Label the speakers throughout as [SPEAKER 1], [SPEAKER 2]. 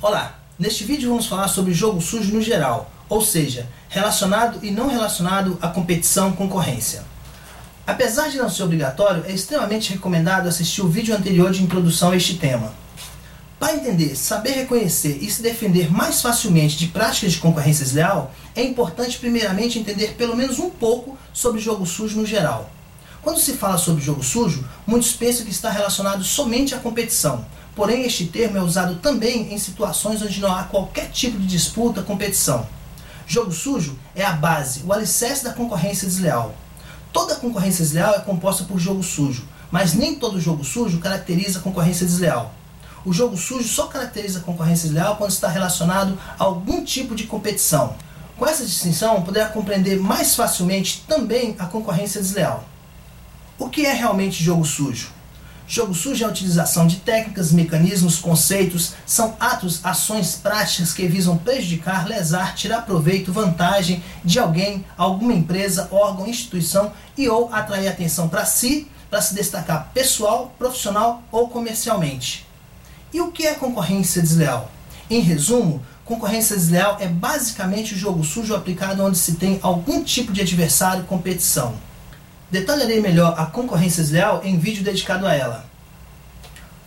[SPEAKER 1] Olá, neste vídeo vamos falar sobre jogo sujo no geral, ou seja, relacionado e não relacionado à competição concorrência. Apesar de não ser obrigatório, é extremamente recomendado assistir o vídeo anterior de introdução a este tema. Para entender, saber reconhecer e se defender mais facilmente de práticas de concorrência desleal, é importante primeiramente entender pelo menos um pouco sobre jogo sujo no geral. Quando se fala sobre jogo sujo, muitos pensam que está relacionado somente à competição, porém este termo é usado também em situações onde não há qualquer tipo de disputa, competição. Jogo sujo é a base, o alicerce da concorrência desleal. Toda concorrência desleal é composta por jogo sujo, mas nem todo jogo sujo caracteriza concorrência desleal. O jogo sujo só caracteriza concorrência desleal quando está relacionado a algum tipo de competição. Com essa distinção, poderá compreender mais facilmente também a concorrência desleal. O que é realmente jogo sujo? Jogo sujo é a utilização de técnicas, mecanismos, conceitos, são atos, ações práticas que visam prejudicar, lesar, tirar proveito, vantagem de alguém, alguma empresa, órgão, instituição e ou atrair atenção para si, para se destacar pessoal, profissional ou comercialmente. E o que é concorrência desleal? Em resumo, concorrência desleal é basicamente o jogo sujo aplicado onde se tem algum tipo de adversário competição. Detalharei melhor a concorrência desleal em vídeo dedicado a ela.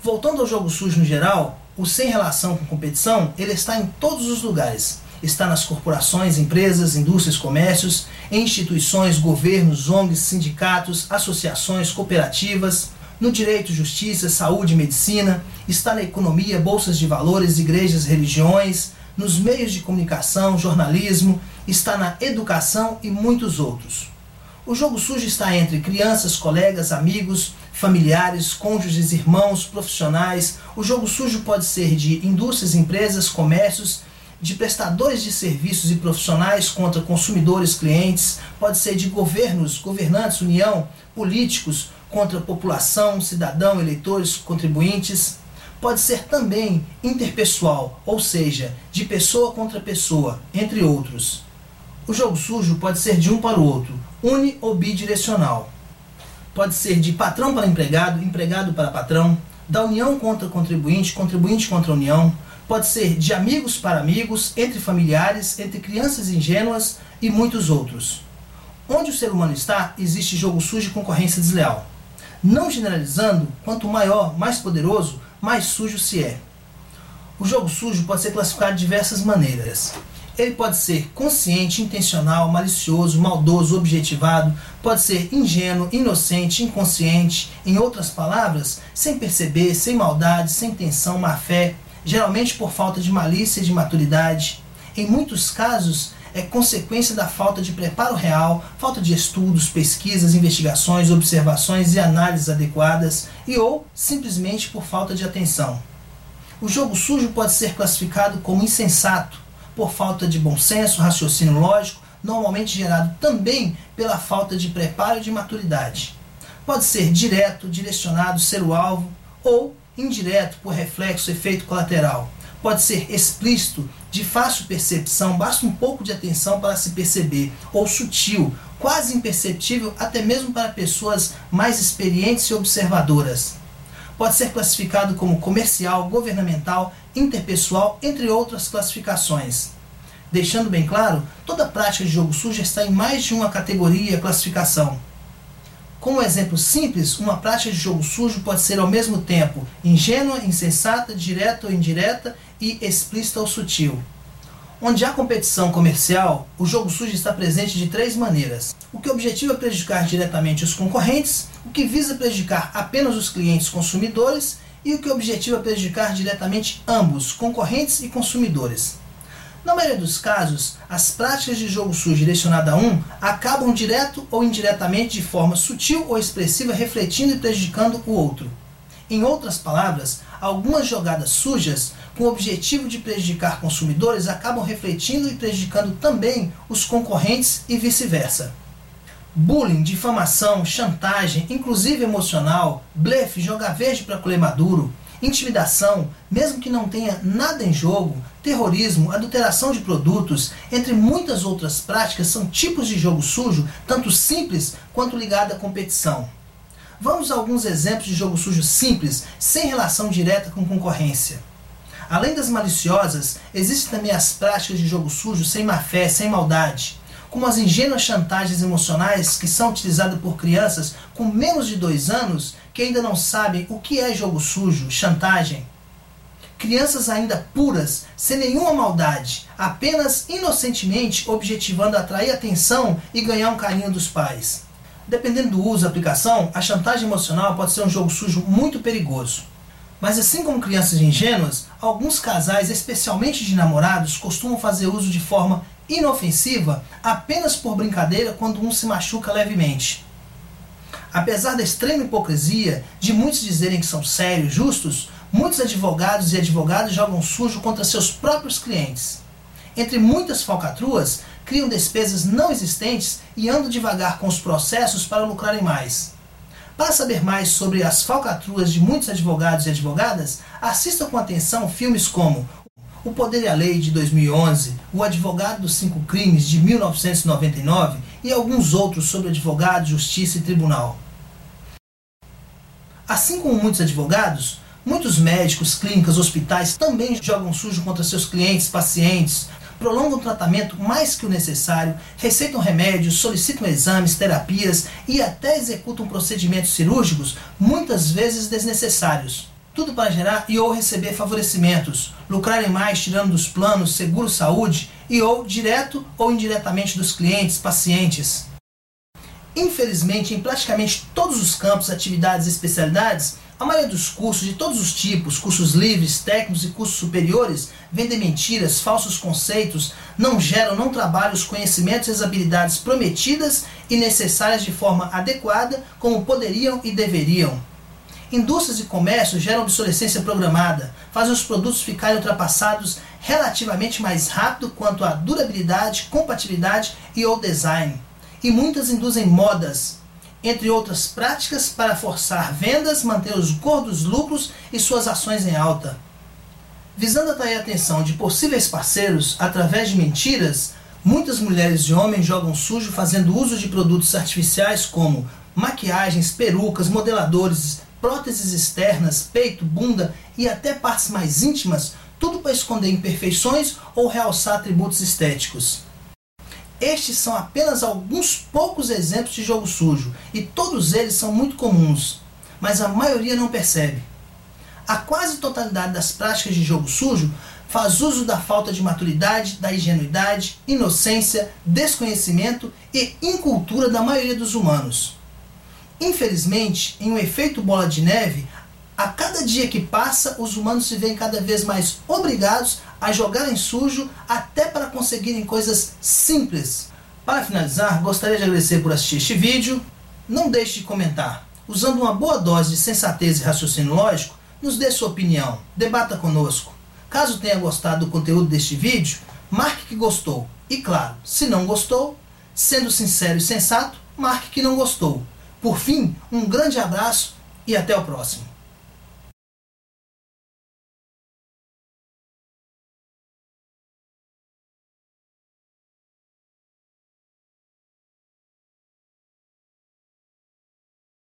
[SPEAKER 1] Voltando ao jogo sujo no geral, o sem relação com competição, ele está em todos os lugares. Está nas corporações, empresas, indústrias, comércios, em instituições, governos, ONGs, sindicatos, associações, cooperativas, no direito, justiça, saúde medicina, está na economia, bolsas de valores, igrejas, religiões, nos meios de comunicação, jornalismo, está na educação e muitos outros. O jogo sujo está entre crianças, colegas, amigos, familiares, cônjuges, irmãos, profissionais. O jogo sujo pode ser de indústrias, empresas, comércios, de prestadores de serviços e profissionais contra consumidores, clientes, pode ser de governos, governantes, união, políticos contra população, cidadão, eleitores, contribuintes. Pode ser também interpessoal, ou seja, de pessoa contra pessoa, entre outros. O jogo sujo pode ser de um para o outro, uni ou bidirecional. Pode ser de patrão para empregado, empregado para patrão, da união contra contribuinte, contribuinte contra união. Pode ser de amigos para amigos, entre familiares, entre crianças ingênuas e muitos outros. Onde o ser humano está, existe jogo sujo e concorrência desleal. Não generalizando, quanto maior, mais poderoso, mais sujo se é. O jogo sujo pode ser classificado de diversas maneiras. Ele pode ser consciente, intencional, malicioso, maldoso, objetivado, pode ser ingênuo, inocente, inconsciente, em outras palavras, sem perceber, sem maldade, sem intenção, má fé, geralmente por falta de malícia e de maturidade. Em muitos casos, é consequência da falta de preparo real, falta de estudos, pesquisas, investigações, observações e análises adequadas, e ou simplesmente por falta de atenção. O jogo sujo pode ser classificado como insensato, por falta de bom senso, raciocínio lógico, normalmente gerado também pela falta de preparo e de maturidade. Pode ser direto, direcionado, ser o alvo, ou indireto, por reflexo, efeito colateral. Pode ser explícito, de fácil percepção, basta um pouco de atenção para se perceber, ou sutil, quase imperceptível até mesmo para pessoas mais experientes e observadoras. Pode ser classificado como comercial, governamental, interpessoal, entre outras classificações. Deixando bem claro, toda prática de jogo sujo está em mais de uma categoria classificação. Como exemplo simples, uma prática de jogo sujo pode ser ao mesmo tempo ingênua, insensata, direta ou indireta e explícita ou sutil. Onde há competição comercial, o jogo sujo está presente de três maneiras. O que objetiva prejudicar diretamente os concorrentes, o que visa prejudicar apenas os clientes consumidores e o que objetiva prejudicar diretamente ambos, concorrentes e consumidores. Na maioria dos casos, as práticas de jogo sujo direcionada a um acabam direto ou indiretamente de forma sutil ou expressiva refletindo e prejudicando o outro. Em outras palavras, algumas jogadas sujas com o objetivo de prejudicar consumidores acabam refletindo e prejudicando também os concorrentes e vice-versa. Bullying, difamação, chantagem, inclusive emocional, blefe, jogar verde para colher maduro, intimidação, mesmo que não tenha nada em jogo, terrorismo, adulteração de produtos, entre muitas outras práticas, são tipos de jogo sujo, tanto simples quanto ligado à competição. Vamos a alguns exemplos de jogo sujo simples, sem relação direta com concorrência. Além das maliciosas, existem também as práticas de jogo sujo sem má fé, sem maldade, como as ingênuas chantagens emocionais que são utilizadas por crianças com menos de dois anos que ainda não sabem o que é jogo sujo, chantagem. Crianças ainda puras, sem nenhuma maldade, apenas inocentemente objetivando atrair atenção e ganhar um carinho dos pais. Dependendo do uso da aplicação, a chantagem emocional pode ser um jogo sujo muito perigoso. Mas assim como crianças ingênuas, alguns casais, especialmente de namorados, costumam fazer uso de forma inofensiva apenas por brincadeira quando um se machuca levemente. Apesar da extrema hipocrisia de muitos dizerem que são sérios, justos, muitos advogados e advogadas jogam sujo contra seus próprios clientes. Entre muitas falcatruas, criam despesas não existentes e andam devagar com os processos para lucrarem mais. Para saber mais sobre as falcatruas de muitos advogados e advogadas, assista com atenção filmes como O Poder e a Lei de 2011, O Advogado dos Cinco Crimes de 1999 e alguns outros sobre advogado, justiça e tribunal. Assim como muitos advogados, muitos médicos, clínicas, hospitais também jogam sujo contra seus clientes, pacientes, prolongam o tratamento mais que o necessário, receitam remédios, solicitam exames, terapias e até executam procedimentos cirúrgicos, muitas vezes desnecessários. Tudo para gerar e ou receber favorecimentos, lucrarem mais tirando dos planos seguro-saúde e ou direto ou indiretamente dos clientes, pacientes. Infelizmente, em praticamente todos os campos, atividades e especialidades, a maioria dos cursos de todos os tipos, cursos livres, técnicos e cursos superiores, vendem mentiras, falsos conceitos, não geram, não trabalham os conhecimentos e as habilidades prometidas e necessárias de forma adequada, como poderiam e deveriam. Indústrias e comércios geram obsolescência programada, fazem os produtos ficarem ultrapassados relativamente mais rápido quanto à durabilidade, compatibilidade e ou design. E muitas induzem modas, entre outras práticas, para forçar vendas, manter os gordos lucros e suas ações em alta. Visando atrair a atenção de possíveis parceiros através de mentiras, muitas mulheres e homens jogam sujo fazendo uso de produtos artificiais como maquiagens, perucas, modeladores, próteses externas, peito, bunda e até partes mais íntimas, tudo para esconder imperfeições ou realçar atributos estéticos. Estes são apenas alguns poucos exemplos de jogo sujo e todos eles são muito comuns, mas a maioria não percebe. A quase totalidade das práticas de jogo sujo faz uso da falta de maturidade, da ingenuidade, inocência, desconhecimento e incultura da maioria dos humanos. Infelizmente, em um efeito bola de neve, a cada dia que passa, os humanos se veem cada vez mais obrigados a jogarem sujo até para conseguirem coisas simples. Para finalizar, gostaria de agradecer por assistir este vídeo. Não deixe de comentar. Usando uma boa dose de sensatez e raciocínio lógico, nos dê sua opinião, debata conosco. Caso tenha gostado do conteúdo deste vídeo, marque que gostou. E claro, se não gostou, sendo sincero e sensato, marque que não gostou. Por fim, um grande abraço e até o próximo.